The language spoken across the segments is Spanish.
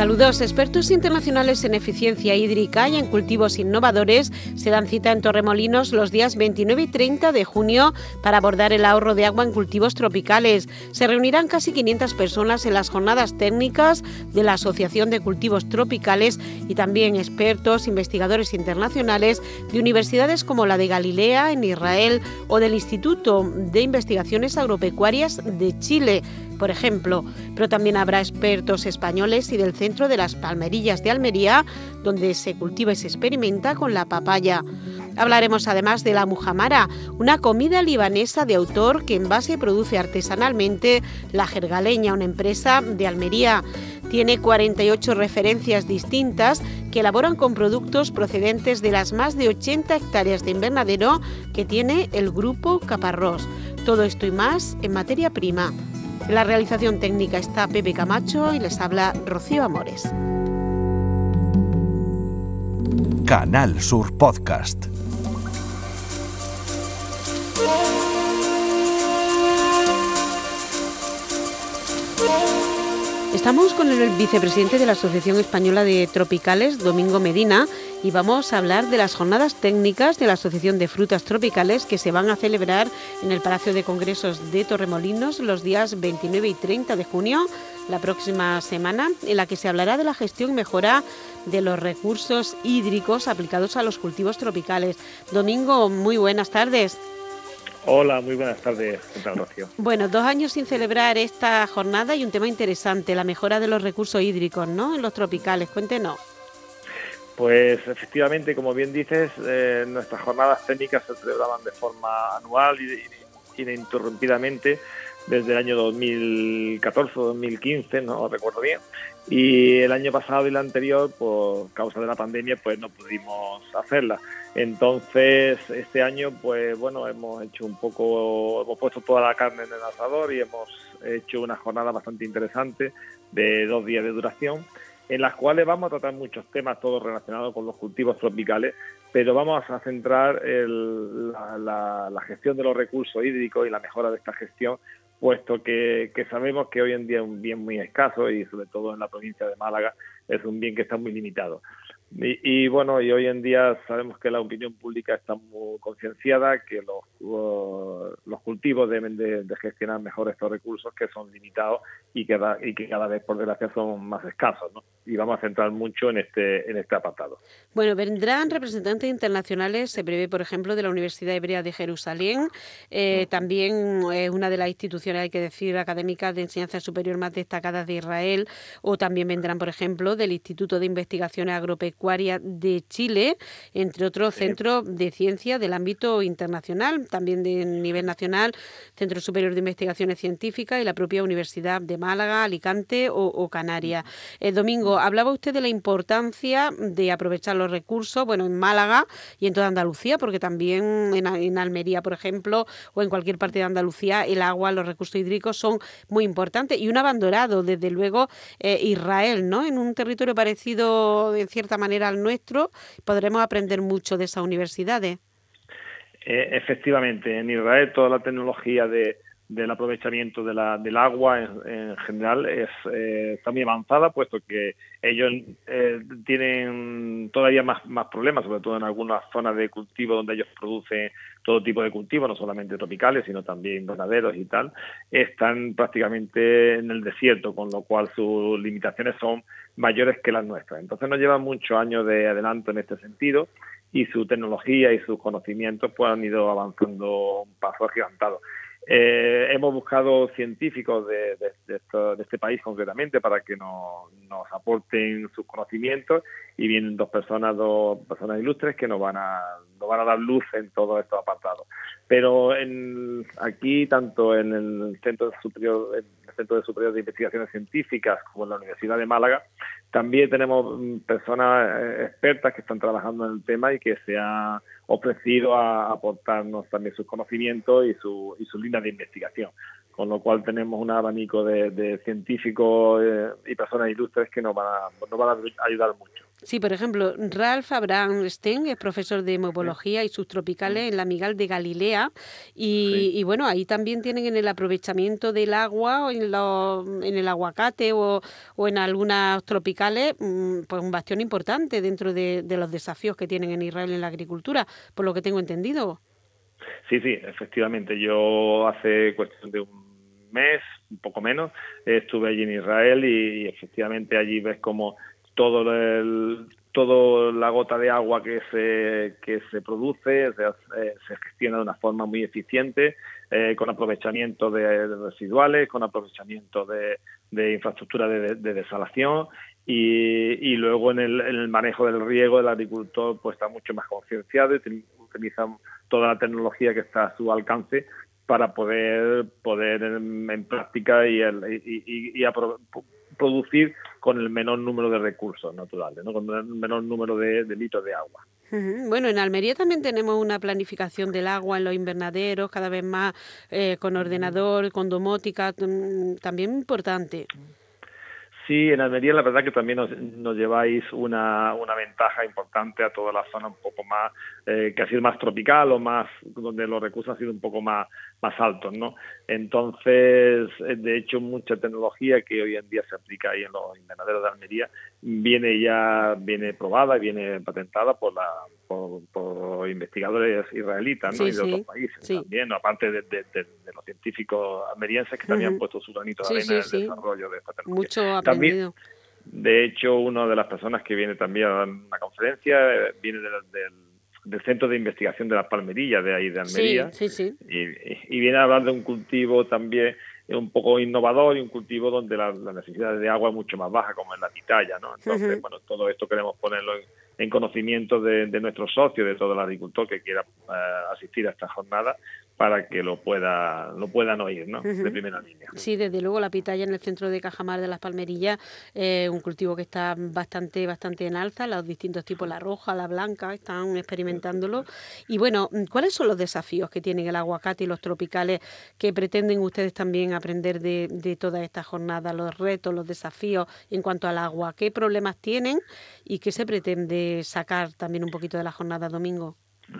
Saludos. Expertos internacionales en eficiencia hídrica y en cultivos innovadores se dan cita en Torremolinos los días 29 y 30 de junio para abordar el ahorro de agua en cultivos tropicales. Se reunirán casi 500 personas en las jornadas técnicas de la Asociación de Cultivos Tropicales y también expertos, investigadores internacionales de universidades como la de Galilea en Israel o del Instituto de Investigaciones Agropecuarias de Chile por ejemplo, pero también habrá expertos españoles y del centro de las Palmerillas de Almería, donde se cultiva y se experimenta con la papaya. Hablaremos además de la mujamara, una comida libanesa de autor que en base produce artesanalmente la jergaleña, una empresa de Almería. Tiene 48 referencias distintas que elaboran con productos procedentes de las más de 80 hectáreas de invernadero que tiene el grupo Caparrós. Todo esto y más en materia prima. En la realización técnica está Pepe Camacho y les habla Rocío Amores. Canal Sur Podcast. Estamos con el vicepresidente de la Asociación Española de Tropicales, Domingo Medina, y vamos a hablar de las jornadas técnicas de la Asociación de Frutas Tropicales que se van a celebrar en el Palacio de Congresos de Torremolinos los días 29 y 30 de junio, la próxima semana, en la que se hablará de la gestión y mejora de los recursos hídricos aplicados a los cultivos tropicales. Domingo, muy buenas tardes. Hola, muy buenas tardes, ¿qué Rocío? Bueno, dos años sin celebrar esta jornada y un tema interesante, la mejora de los recursos hídricos, ¿no? En los tropicales, cuéntenos. Pues efectivamente, como bien dices, eh, nuestras jornadas técnicas se celebraban de forma anual y ininterrumpidamente desde el año 2014 o 2015, no recuerdo bien. Y el año pasado y el anterior, por causa de la pandemia, pues no pudimos hacerla. Entonces, este año, pues bueno, hemos hecho un poco, hemos puesto toda la carne en el asador y hemos hecho una jornada bastante interesante de dos días de duración en las cuales vamos a tratar muchos temas, todos relacionados con los cultivos tropicales, pero vamos a centrar la, gestión de los recursos hídricos y la mejora de esta gestión puesto que, sabemos que hoy en día es un bien muy escaso y sobre todo en la provincia de Málaga es un bien que está muy limitado. Y, bueno, y hoy en día sabemos que la opinión pública está muy concienciada, que los, los cultivos deben de, gestionar mejor estos recursos que son limitados y que, y que cada vez por desgracia son más escasos. ¿no? Y vamos a centrar mucho en este, en este apartado. Bueno, vendrán representantes internacionales, se prevé por ejemplo de la Universidad Hebrea de Jerusalén, eh, también es una de las instituciones, hay que decir, académicas de enseñanza superior más destacadas de Israel, o también vendrán por ejemplo del Instituto de Investigaciones Agropecuarias de Chile, entre otros centros de ciencia del ámbito internacional, también de nivel nacional, Centro Superior de Investigaciones Científicas y la propia Universidad de Málaga, Alicante o, Canarias. El domingo hablaba usted de la importancia de aprovechar los recursos, bueno, en Málaga y en toda Andalucía, porque también en, Almería, por ejemplo, o en cualquier parte de Andalucía, el agua, los recursos hídricos son muy importantes y un abandonado, desde luego, eh, Israel, ¿no? En un territorio parecido, en cierta manera, al nuestro, podremos aprender mucho de esas universidades. Eh, efectivamente, en Israel toda la tecnología de, del aprovechamiento de la, del agua en, general es, eh, está muy avanzada, puesto que ellos eh, tienen todavía más, más problemas, sobre todo en algunas zonas de cultivo donde ellos producen todo tipo de cultivos, no solamente tropicales, sino también ganaderos y tal, están prácticamente en el desierto, con lo cual sus limitaciones son mayores que las nuestras. Entonces nos lleva muchos años de adelanto en este sentido y su tecnología y sus conocimientos pues han ido avanzando un paso agigantado. Eh, hemos buscado científicos de, este país concretamente para que nos, aporten sus conocimientos y vienen dos personas, dos personas ilustres que nos van a, nos van a dar luz en todos estos apartados. Pero en, aquí, tanto en el Centro Superior, el Centro de Superior de Investigaciones Científicas como en la Universidad de Málaga, también tenemos mm, personas eh, expertas que están trabajando en el tema y que se han ofrecido a aportarnos también sus conocimientos y su, y su línea de investigación. con lo cual tenemos un abanico de, científicos eh, y personas ilustres que nos van, a, nos van a ayudar mucho. Sí, por ejemplo, Ralph Abraham Sten es profesor de hemopología y subtropicales en la Migal de Galilea y, bueno, ahí también tienen en el aprovechamiento del agua en, en el aguacate o, en algunas tropicales mm, pues un bastión importante dentro de, de los desafíos que tienen en Israel en la agricultura, por lo que tengo entendido. Sí, sí, efectivamente. Yo hace cuestión de un mes, un poco menos, estuve allí en Israel y, efectivamente allí ves como todo el, todo la gota de agua que se, que se produce se, eh, se gestiona de una forma muy eficiente, eh, con aprovechamiento de, residuales, con aprovechamiento de, de infraestructura de, desalación y, y, luego en el, en el, manejo del riego el agricultor pues está mucho más concienciado y utiliza toda la tecnología que está a su alcance para poder poder en, práctica y, y, producir con el menor número de recursos naturales, ¿no? con el menor número de, litros de agua. Bueno, en Almería también tenemos una planificación del agua en los invernaderos, cada vez más eh, con ordenador, con domótica, mm, también importante. Sí, en Almería la verdad que también nos, lleváis una, una, ventaja importante a toda la zona un poco más, eh, que ha sido más tropical o más, donde los recursos han sido un poco más, más altos, ¿no? Entonces, eh, de hecho, mucha tecnología que hoy en día se aplica ahí en los invernaderos de Almería viene ya, viene probada, viene patentada por la por, investigadores israelitas ¿no? y de otros países también, aparte de, los científicos almerienses que también han puesto su granito de arena en el desarrollo de esta tecnología. Mucho de hecho, una de las personas que viene también a una conferencia eh, viene del, Centro de Investigación de la Palmerilla de ahí de Almería. y, y, viene a hablar de un cultivo también un poco innovador y un cultivo donde la, necesidad de agua es mucho más baja, como en la pitaya, ¿no? Entonces, bueno, todo esto queremos ponerlo en, en conocimiento de, de nuestros socios, de todo el agricultor que quiera eh, asistir a esta jornada, para que lo pueda lo puedan oír, ¿no? De primera línea. Sí, desde luego la pitaya en el centro de Cajamar de las Palmerillas, eh, un cultivo que está bastante bastante en alza, los distintos tipos, la roja, la blanca, están experimentándolo. Y bueno, ¿cuáles son los desafíos que tienen el aguacate y los tropicales que pretenden ustedes también aprender de, de toda esta jornada, los retos, los desafíos en cuanto al agua? ¿Qué problemas tienen y qué se pretende sacar también un poquito de la jornada domingo?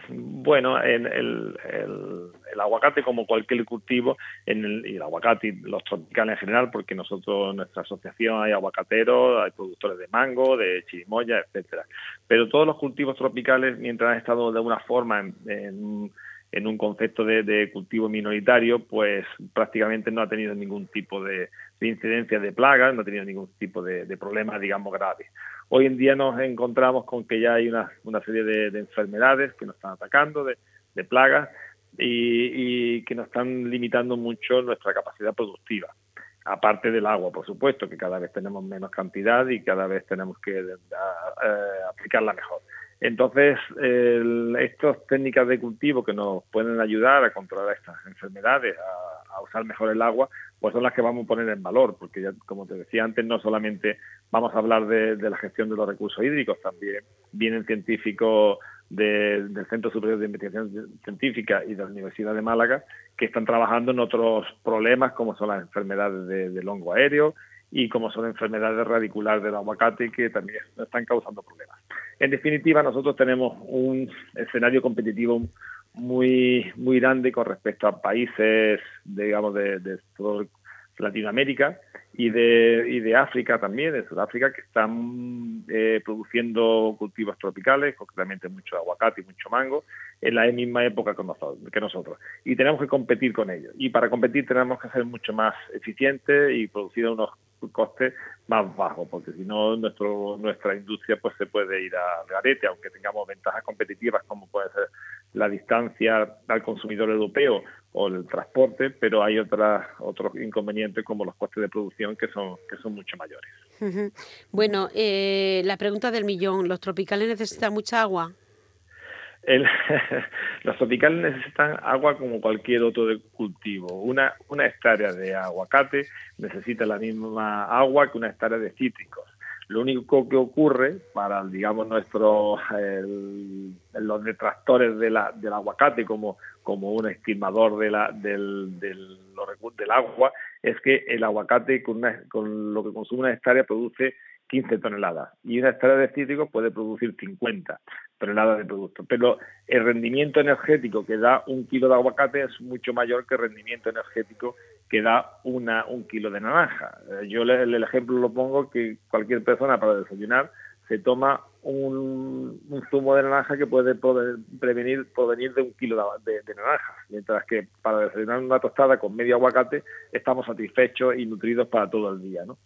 Bueno, en el, el, aguacate, como cualquier cultivo, en el, y el aguacate y los tropicales en general, porque nosotros, en nuestra asociación, hay aguacateros, hay productores de mango, de chirimoya, etcétera. Pero todos los cultivos tropicales, mientras han estado de alguna forma en, en, un concepto de, cultivo minoritario, pues prácticamente no ha tenido ningún tipo de, incidencia de plagas, no ha tenido ningún tipo de, de problema, digamos, grave. Hoy en día nos encontramos con que ya hay una, una serie de, enfermedades que nos están atacando, de, plagas, y, que nos están limitando mucho nuestra capacidad productiva. Aparte del agua, por supuesto, que cada vez tenemos menos cantidad y cada vez tenemos que eh, aplicarla mejor. Entonces, estas técnicas de cultivo que nos pueden ayudar a controlar estas enfermedades, a, usar mejor el agua, pues son las que vamos a poner en valor, porque ya, como te decía antes, no solamente vamos a hablar de, la gestión de los recursos hídricos, también vienen científicos del Centro Superior de Investigación Científica y de la Universidad de Málaga que están trabajando en otros problemas como son las enfermedades de, hongo aéreo y como son enfermedades radiculares del aguacate que también están causando problemas. En definitiva, nosotros tenemos un escenario competitivo muy muy grande con respecto a países, digamos, de, de Latinoamérica y de, y de África también, de Sudáfrica, que están eh, produciendo cultivos tropicales, concretamente mucho aguacate y mucho mango, en la misma época que nosotros. Y tenemos que competir con ellos. Y para competir tenemos que ser mucho más eficientes y producir unos costes más bajos, porque si no nuestro, nuestra industria pues se puede ir al garete, aunque tengamos ventajas competitivas como puede ser la distancia al consumidor europeo o el transporte, pero hay otras, otros inconvenientes como los costes de producción que son, que son mucho mayores. Bueno, eh, la pregunta del millón, ¿los tropicales necesitan mucha agua? los tropicales necesitan agua como cualquier otro cultivo. Una, una hectárea de aguacate necesita la misma agua que una hectárea de cítricos. Lo único que ocurre para, digamos, nuestros los detractores de del aguacate como, como un estimador de la, del, del, del agua es que el aguacate con, con lo que consume una hectárea produce 15 toneladas y una hectárea de cítricos puede producir 50 toneladas de producto. Pero el rendimiento energético que da un kilo de aguacate es mucho mayor que el rendimiento energético que da una, un kilo de naranja. Eh, yo el, ejemplo lo pongo que cualquier persona para desayunar se toma un, zumo de naranja que puede prevenir provenir de un kilo de, de, naranjas, mientras que para desayunar una tostada con medio aguacate estamos satisfechos y nutridos para todo el día. ¿no?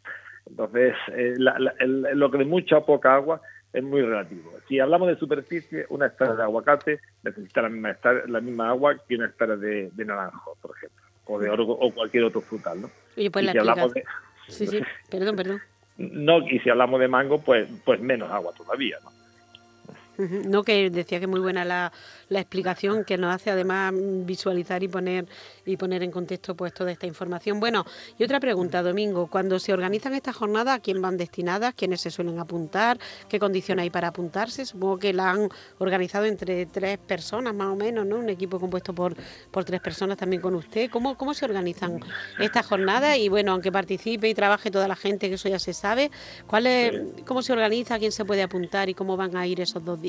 Entonces, eh, lo que de mucha o poca agua es muy relativo. Si hablamos de superficie, una hectárea de aguacate necesita la misma, la misma agua que una hectárea de, naranjo, por ejemplo, o de oro, o cualquier otro frutal, ¿no? Oye, pues la si hablamos de... Sí, sí, perdón, perdón. No, y si hablamos de mango, pues, pues menos agua todavía, ¿no? No, que decía que muy buena la, la, explicación, que nos hace además visualizar y poner y poner en contexto pues toda esta información. Bueno, y otra pregunta, Domingo, cuando se organizan estas jornadas, ¿a quién van destinadas? ¿Quiénes se suelen apuntar? ¿Qué condiciones hay para apuntarse? Supongo que la han organizado entre tres personas más o menos, ¿no? Un equipo compuesto por, por tres personas también con usted. ¿Cómo, ¿Cómo se organizan estas jornadas? Y bueno, aunque participe y trabaje toda la gente, que eso ya se sabe, ¿cuál es, ¿cómo se organiza? ¿Quién se puede apuntar y cómo van a ir esos dos días?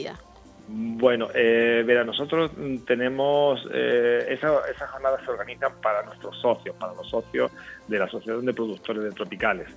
Bueno, eh, verá, nosotros tenemos, eh, esas jornadas se organizan para nuestros socios, para los socios de la Asociación de Productores de Tropicales.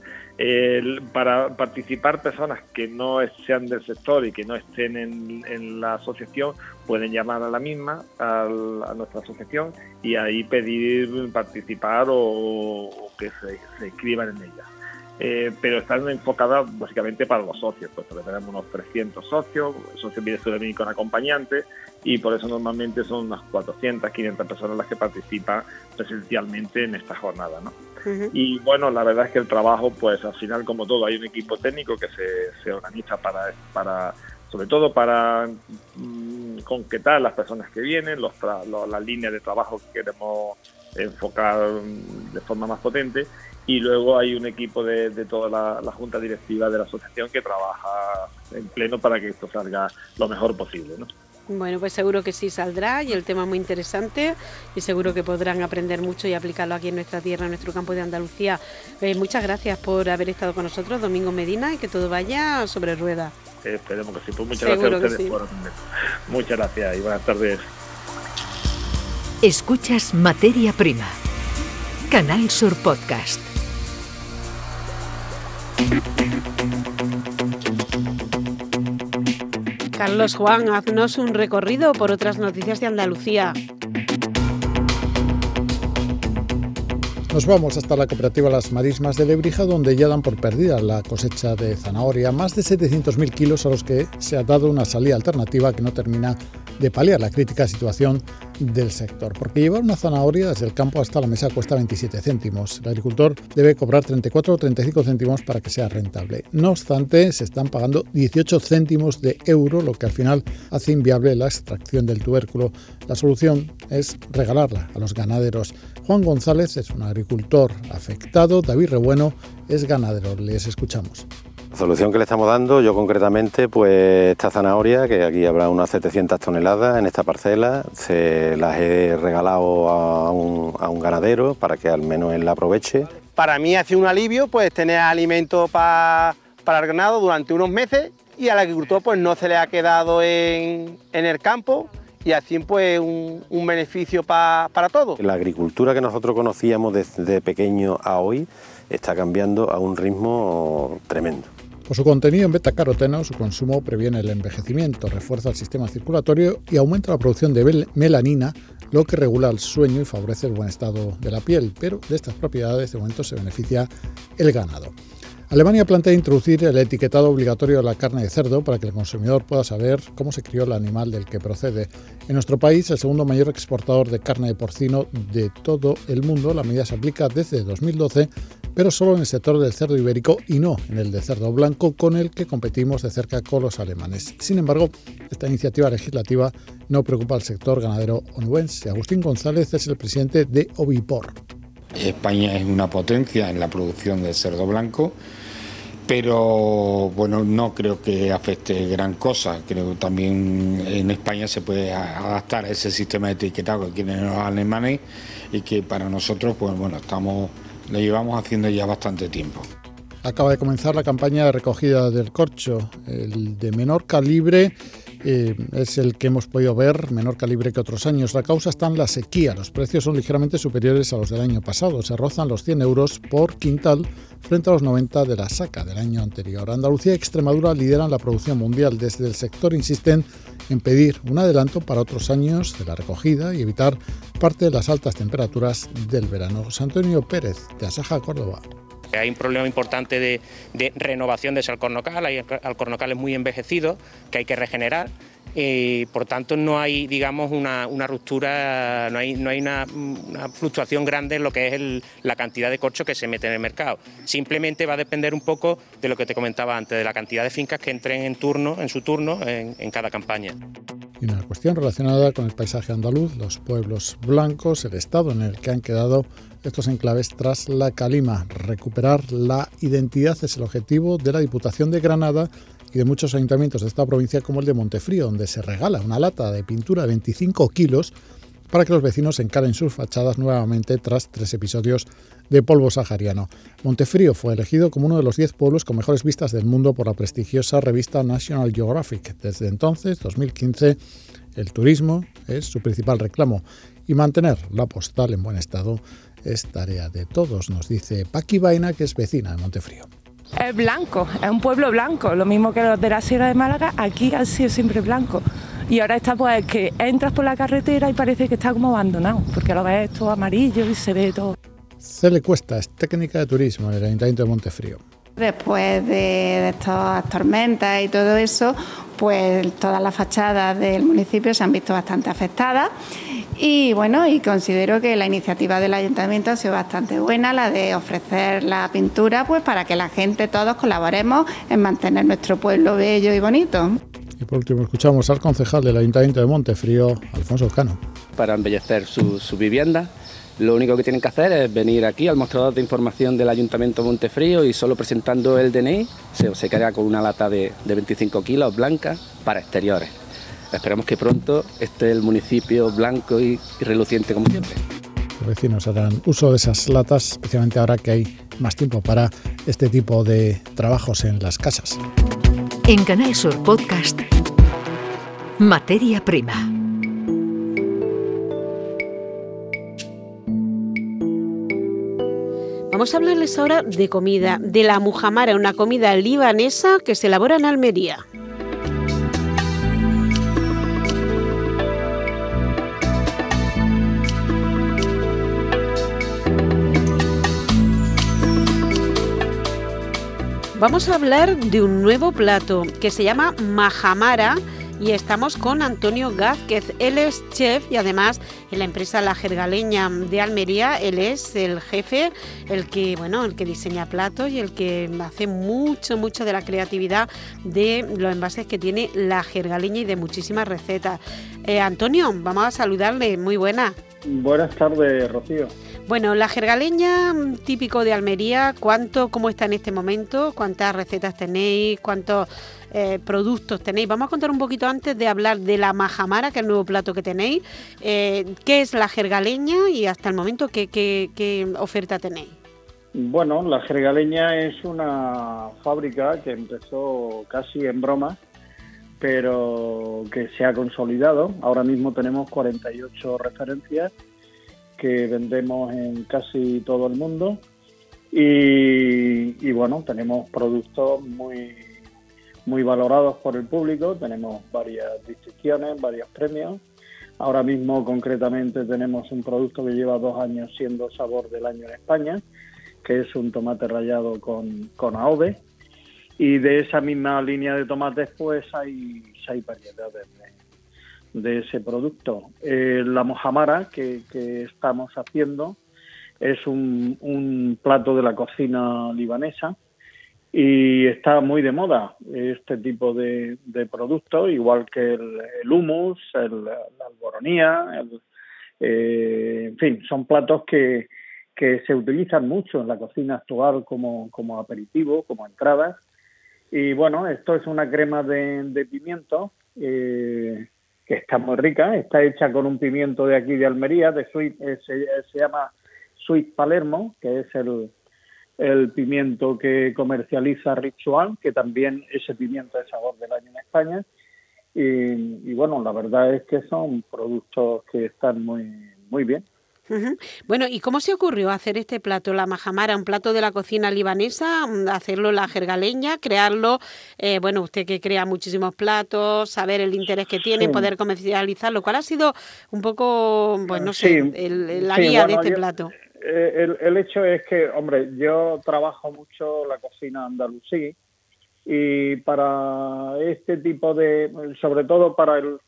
para participar personas que no sean del sector y que no estén en, la asociación, pueden llamar a la misma, a nuestra asociación, y ahí pedir participar o, que se, se inscriban en ella. Eh, pero están enfocadas básicamente para los socios, puesto que tenemos unos 300 socios, socios viene venir con acompañantes y por eso normalmente son unas 400, 500 personas las que participan presencialmente en esta jornada. ¿no? Y bueno, la verdad es que el trabajo, pues al final como todo, hay un equipo técnico que se, se organiza para, para sobre todo para mm, concretar las personas que vienen, los, las líneas de trabajo que queremos enfocar de forma más potente y luego hay un equipo de, toda la, junta directiva de la asociación que trabaja en pleno para que esto salga lo mejor posible. ¿no? Bueno, pues seguro que sí saldrá y el tema es muy interesante y seguro que podrán aprender mucho y aplicarlo aquí en nuestra tierra, en nuestro campo de Andalucía. Eh, muchas gracias por haber estado con nosotros, Domingo Medina, y que todo vaya sobre ruedas. esperemos que sí. Pues muchas gracias a ustedes por atender. Muchas gracias y buenas tardes. Escuchas Materia Prima. Canal Sur Podcast. Carlos Juan, haznos un recorrido por otras noticias de Andalucía. Nos vamos hasta la cooperativa Las Marismas de Lebrija, donde ya dan por perdida la cosecha de zanahoria, más de 700.000 kilos a los que se ha dado una salida alternativa que no termina de paliar la crítica situación del sector, porque llevar una zanahoria desde el campo hasta la mesa cuesta 27 céntimos. El agricultor debe cobrar 34 o 35 céntimos para que sea rentable. No obstante, se están pagando 18 céntimos de euro, lo que al final hace inviable la extracción del tubérculo. La solución es regalarla a los ganaderos. Juan González es un agricultor afectado, David Rebueno es ganadero. Les escuchamos. La solución que le estamos dando, yo concretamente, pues esta zanahoria, que aquí habrá unas 700 toneladas en esta parcela, se las he regalado a un, ganadero para que al menos él la aproveche. Para mí ha sido un alivio pues tener alimento para el ganado durante unos meses y al agricultor pues no se le ha quedado en, el campo y así pues un, beneficio para todos. La agricultura que nosotros conocíamos desde pequeño a hoy está cambiando a un ritmo tremendo. Por su contenido en beta-caroteno, su consumo previene el envejecimiento, refuerza el sistema circulatorio y aumenta la producción de melanina, lo que regula el sueño y favorece el buen estado de la piel, pero de estas propiedades de momento se beneficia el ganado. Alemania plantea introducir el etiquetado obligatorio de la carne de cerdo para que el consumidor pueda saber cómo se crió el animal del que procede. En nuestro país, el segundo mayor exportador de carne de porcino de todo el mundo, la medida se aplica desde 2012 pero solo en el sector del cerdo ibérico y no en el de cerdo blanco con el que competimos de cerca con los alemanes. Sin embargo, esta iniciativa legislativa no preocupa al sector ganadero onubense. Agustín González es el presidente de Ovipor. España es una potencia en la producción de cerdo blanco pero bueno, no creo que afecte gran cosa. Creo que también en España se puede adaptar a ese sistema de etiquetado que tienen los alemanes y que para nosotros, pues bueno, estamos, lo llevamos haciendo ya bastante tiempo. Acaba de comenzar la campaña de recogida del corcho, el de menor calibre eh, es el que hemos podido ver, menor calibre que otros años. La causa está en la sequía. Los precios son ligeramente superiores a los del año pasado. Se rozan los 100 euros por quintal frente a los 90 de la saca del año anterior. Andalucía y Extremadura lideran la producción mundial. Desde el sector insisten en pedir un adelanto para otros años de la recogida y evitar parte de las altas temperaturas del verano. José Antonio Pérez, de Asaja, Córdoba. Hay un problema importante de, renovación de ese alcornocal, hay alcornocales muy envejecidos que hay que regenerar y por tanto no hay digamos una, ruptura, no hay, no hay una, fluctuación grande en lo que es la cantidad de corcho que se mete en el mercado. Simplemente va a depender un poco de lo que te comentaba antes, de la cantidad de fincas que entren en turno, en su turno, en, cada campaña. Una cuestión relacionada con el paisaje andaluz, los pueblos blancos, el estado en el que han quedado estos enclaves tras la calima. Recuperar la identidad es el objetivo de la Diputación de Granada y de muchos ayuntamientos de esta provincia como el de Montefrío, donde se regala una lata de pintura de 25 kilos para que los vecinos encaren sus fachadas nuevamente tras tres episodios de polvo sahariano. Montefrío fue elegido como uno de los 10 pueblos con mejores vistas del mundo por la prestigiosa revista National Geographic. Desde entonces, 2015, el turismo es su principal reclamo y mantener la postal en buen estado es tarea de todos, nos dice Paqui Vaina, que es vecina de Montefrío. Es blanco, es un pueblo blanco, lo mismo que los de la Sierra de Málaga, aquí ha sido siempre blanco. Y ahora está pues que entras por la carretera y parece que está como abandonado, porque lo ves todo amarillo y se ve todo. le Cuesta es técnica de turismo en el Ayuntamiento de Montefrío. Después de, estas tormentas y todo eso, pues todas las fachadas del municipio se han visto bastante afectadas y bueno, y considero que la iniciativa del ayuntamiento ha sido bastante buena, la de ofrecer la pintura, pues para que la gente, todos colaboremos en mantener nuestro pueblo bello y bonito. Y por último escuchamos al concejal del ayuntamiento de Montefrío, Alfonso Cano. Para embellecer su, su vivienda, lo único que tienen que hacer es venir aquí al mostrador de información del Ayuntamiento de Montefrío y solo presentando el DNI se, se queda con una lata de, de 25 kilos blanca para exteriores. Esperamos que pronto esté el municipio blanco y, reluciente como siempre. Los vecinos harán uso de esas latas, especialmente ahora que hay más tiempo para este tipo de trabajos en las casas. En Canal Sur Podcast, Materia Prima. Vamos a hablarles ahora de comida, de la mujamara, una comida libanesa que se elabora en Almería. Vamos a hablar de un nuevo plato que se llama majamara y estamos con Antonio Gázquez. Él es chef y además en la empresa La Jergaleña de Almería, él es el jefe, el que, bueno, el que diseña platos y el que hace mucho, mucho de la creatividad de los envases que tiene La Jergaleña y de muchísimas recetas. Eh, Antonio, vamos a saludarle, muy buena. Buenas tardes, Rocío. Bueno, la jergaleña típico de Almería, ¿cuánto, cómo está en este momento? ¿Cuántas recetas tenéis? ¿Cuántos eh, productos tenéis? Vamos a contar un poquito antes de hablar de la majamara, que es el nuevo plato que tenéis. Eh, ¿Qué es la jergaleña y hasta el momento qué, qué oferta tenéis? Bueno, la jergaleña es una fábrica que empezó casi en broma, pero que se ha consolidado. Ahora mismo tenemos 48 referencias que vendemos en casi todo el mundo y, bueno, tenemos productos muy, muy valorados por el público, tenemos varias distinciones, varios premios. Ahora mismo concretamente tenemos un producto que lleva dos años siendo sabor del año en España, que es un tomate rallado con, con Y de esa misma línea de tomates pues hay seis variedades de ese producto. Eh, la mojamara que, estamos haciendo es un, plato de la cocina libanesa y está muy de moda este tipo de, de productos, igual que el, el hummus, el, la alboronía, eh, en fin, son platos que, que se utilizan mucho en la cocina actual como, como aperitivo, como entradas Y bueno, esto es una crema de, pimiento eh, que está muy rica, está hecha con un pimiento de aquí de Almería, de Sweet, eh, se, llama Sweet Palermo, que es el, el pimiento que comercializa Ritual, que también ese pimiento es sabor del año en España. Y, y, bueno, la verdad es que son productos que están muy, muy bien. Bueno, ¿y cómo se ocurrió hacer este plato, la majamara, un plato de la cocina libanesa, mm, hacerlo la jergaleña, crearlo, eh, bueno, usted que crea muchísimos platos, saber el interés que tiene, poder comercializarlo, ¿cuál ha sido un poco, pues no sé, la guía de este plato? Eh, el, el, hecho es que, hombre, yo trabajo mucho la cocina andalusí y para este tipo de, sobre todo para el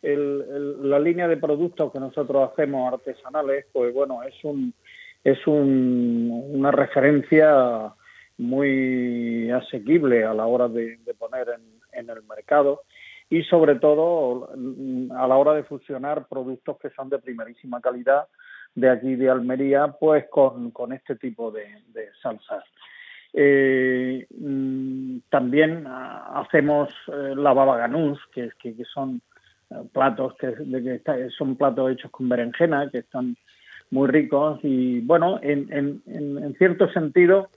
la línea de productos que nosotros hacemos artesanales, pues bueno, es un es un, una referencia muy asequible a la hora de, poner en, el mercado y sobre todo a la hora de fusionar productos que son de primerísima calidad de aquí de Almería, pues con, con este tipo de, salsas. Eh, mm, también hacemos eh, la baba ganús, que, que, que son platos que, son platos hechos con berenjena, que están muy ricos y bueno, en, en, en cierto sentido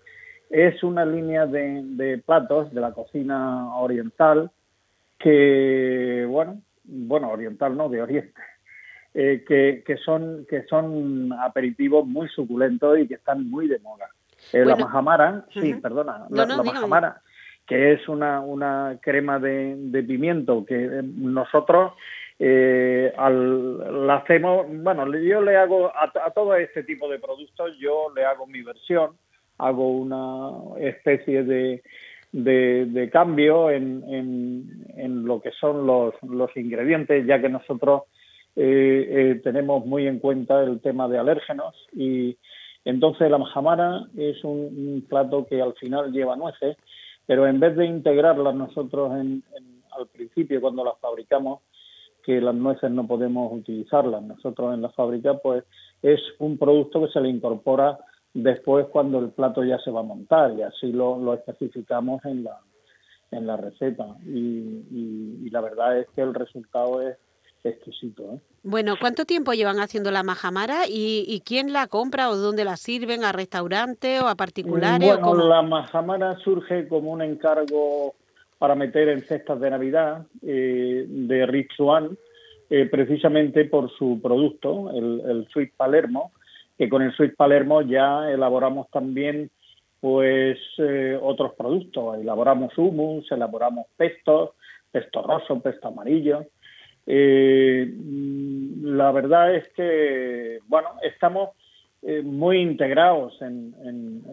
es una línea de, platos de la cocina oriental que, bueno, bueno, oriental no, de oriente, eh, que, que, son, que son aperitivos muy suculentos y que están muy de moda. Eh, la majamara, sí, perdona, la, majamara, que es una, una crema de, de pimiento que eh, nosotros eh, al, la hacemos, bueno, yo le hago a, todo este tipo de productos, yo le hago mi versión, hago una especie de, de, cambio en, en, en, lo que son los, los ingredientes, ya que nosotros eh, eh, tenemos muy en cuenta el tema de alérgenos y entonces la majamara es un, plato que al final lleva nueces pero en vez de integrarlas nosotros en, al principio cuando las fabricamos, que las nueces no podemos utilizarlas nosotros en la fábrica, pues es un producto que se le incorpora después cuando el plato ya se va a montar y así lo, especificamos en la, en la receta. Y, y, la verdad es que el resultado es exquisito. ¿eh? Bueno, ¿cuánto tiempo llevan haciendo la majamara y, quién la compra o dónde la sirven? ¿A restaurantes o a particulares? Bueno, la majamara surge como un encargo para meter en cestas de Navidad eh, de Rich eh, precisamente por su producto, el, el Sweet Palermo, que con el Sweet Palermo ya elaboramos también pues eh, otros productos. Elaboramos hummus, elaboramos pestos, pesto roso, pesto amarillo. Eh, la verdad es que, bueno, estamos eh, muy integrados en,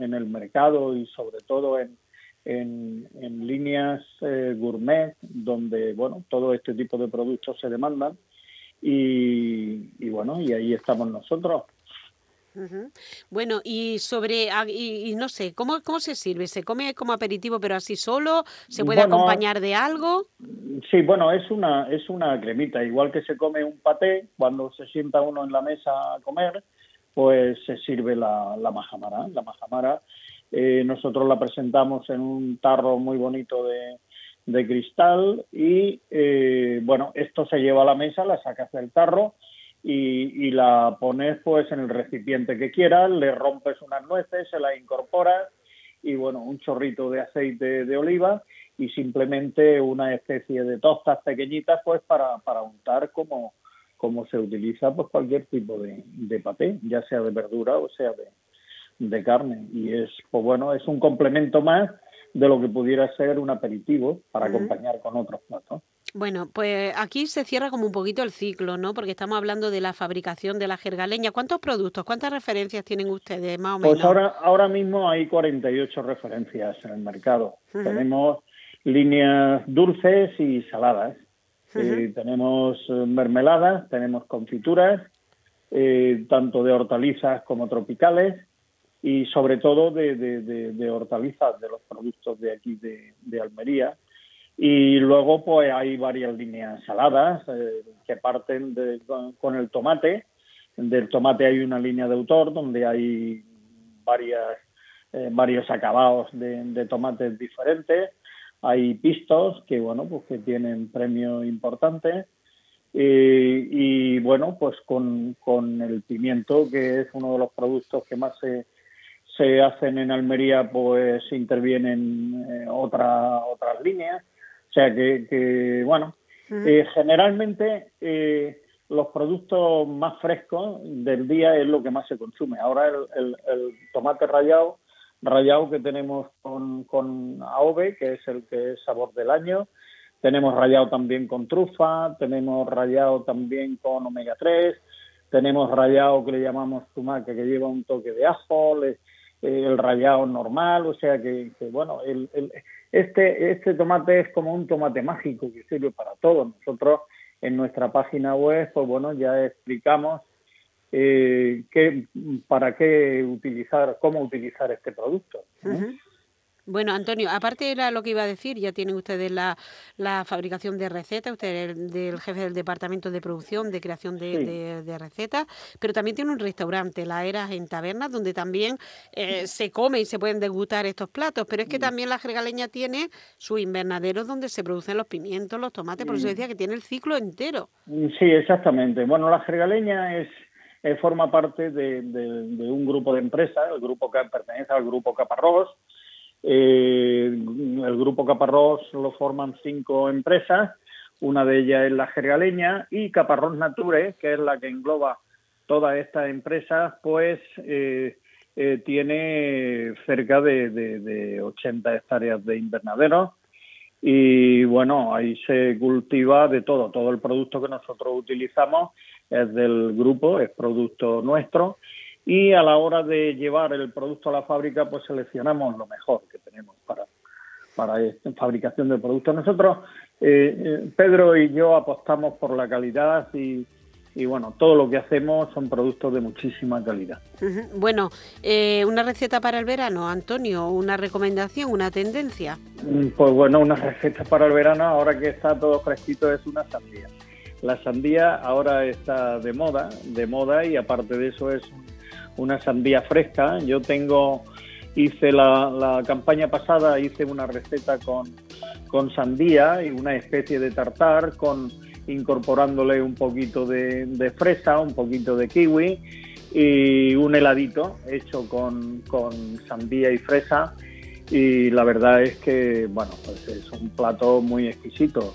el mercado y sobre todo en, en, líneas eh, gourmet, donde, bueno, todo este tipo de productos se demandan y, y bueno, y ahí estamos nosotros. Bueno, y sobre, ah, y, no sé, ¿cómo, ¿cómo se sirve? ¿Se come como aperitivo pero así solo? ¿Se puede acompañar de algo? Sí, bueno, es una, es una cremita, igual que se come un paté, cuando se sienta uno en la mesa a comer, pues se sirve la, la majamara. La majamara eh, nosotros la presentamos en un tarro muy bonito de, de cristal y, eh, bueno, esto se lleva a la mesa, la sacas del tarro, y, la pones pues en el recipiente que quieras, le rompes unas nueces, se las incorporas y bueno, un chorrito de aceite de oliva y simplemente una especie de tostas pequeñitas pues para, para untar como, como se utiliza pues cualquier tipo de, de paté, ya sea de verdura o sea de, de carne. Y es, pues bueno, es un complemento más de lo que pudiera ser un aperitivo para acompañar con otros platos. Bueno, pues aquí se cierra como un poquito el ciclo, ¿no? Porque estamos hablando de la fabricación de la jergaleña. ¿Cuántos productos, cuántas referencias tienen ustedes, más o pues menos? Pues ahora, ahora mismo hay 48 referencias en el mercado. Tenemos líneas dulces y saladas. Eh, tenemos eh, mermeladas, tenemos confituras, eh, tanto de hortalizas como tropicales y sobre todo de, de, hortalizas de los productos de aquí de Almería y luego pues hay varias líneas saladas eh, que parten de, con, el tomate. Del tomate hay una línea de autor donde hay varias, varios acabados de, tomates diferentes. Hay pistos que, bueno, pues que tienen premios importantes. Eh, y bueno, pues con, con, el pimiento, que es uno de los productos que más se, se hacen en Almería, pues intervienen eh, otra, otras líneas. O sea que, que bueno, eh, generalmente eh, los productos más frescos del día es lo que más se consume. Ahora el, el, tomate rallado, rallado que tenemos con, con AOVE, que es el que es sabor del año, tenemos rallado también con trufa, tenemos rallado también con omega 3, tenemos rallado que le llamamos tumaca que lleva un toque de ajo, el rallado normal, o sea que, bueno, el, este, este tomate es como un tomate mágico que sirve para todo. Nosotros en nuestra página web, pues bueno, ya explicamos eh, qué, para qué utilizar, cómo utilizar este producto. Bueno, Antonio, aparte era lo que iba a decir, ya tienen ustedes la, la fabricación de recetas, usted es del jefe del departamento de producción, de creación de, de, recetas, pero también tiene un restaurante, La Eras en Tabernas, donde también eh, se come y se pueden degustar estos platos, pero es que también la jergaleña tiene su invernadero donde se producen los pimientos, los tomates, por eso decía que tiene el ciclo entero. Sí, exactamente. Bueno, la jergaleña es forma parte de, un grupo de empresas, el grupo que pertenece al grupo Caparrós, eh, el grupo Caparrós lo forman cinco empresas, una de ellas es la Jergaleña y Caparrós Nature, que es la que engloba todas estas empresas, pues eh, eh, tiene cerca de, de, 80 hectáreas de invernaderos y bueno, ahí se cultiva de todo, todo el producto que nosotros utilizamos es del grupo, es producto nuestro y a la hora de llevar el producto a la fábrica pues seleccionamos lo mejor que tenemos para para esta fabricación de productos. Nosotros, eh, eh, Pedro y yo apostamos por la calidad y, y bueno, todo lo que hacemos son productos de muchísima calidad. Bueno, eh, una receta para el verano, Antonio, una recomendación, una tendencia. Mm, pues bueno, una receta para el verano, ahora que está todo fresquito, es una sandía. La sandía ahora está de moda, de moda y aparte de eso es una sandía fresca. Yo tengo, hice la, campaña pasada, hice una receta con, con sandía y una especie de tartar con incorporándole un poquito de, de, fresa, un poquito de kiwi y un heladito hecho con, con sandía y fresa y la verdad es que, bueno, pues es un plato muy exquisito.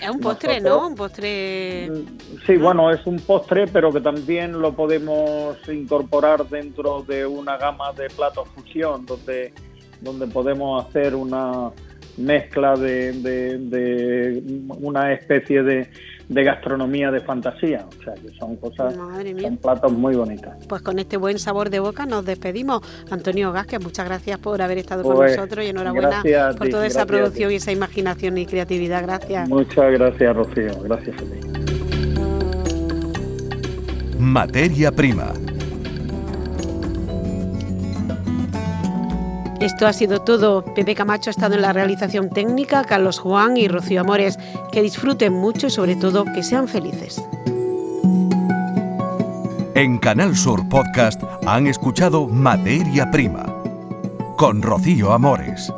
Es un postre, ¿no? Un postre... Mm, sí, bueno, es un postre, pero que también lo podemos incorporar dentro de una gama de platos fusión, donde, donde podemos hacer una mezcla de, de una especie de, de gastronomía de fantasía. O sea, que son cosas, son platos muy bonitos. Pues con este buen sabor de boca nos despedimos. Antonio Gasque, muchas gracias por haber estado con pues, nosotros y enhorabuena por toda esa producción y esa imaginación y creatividad. Gracias. Muchas gracias, Rocío. Gracias a ti. Materia prima Esto ha sido todo. Pepe Camacho ha estado en la realización técnica, Carlos Juan y Rocío Amores. Que disfruten mucho y sobre todo que sean felices. En Canal Sur Podcast han escuchado Materia Prima con Rocío Amores.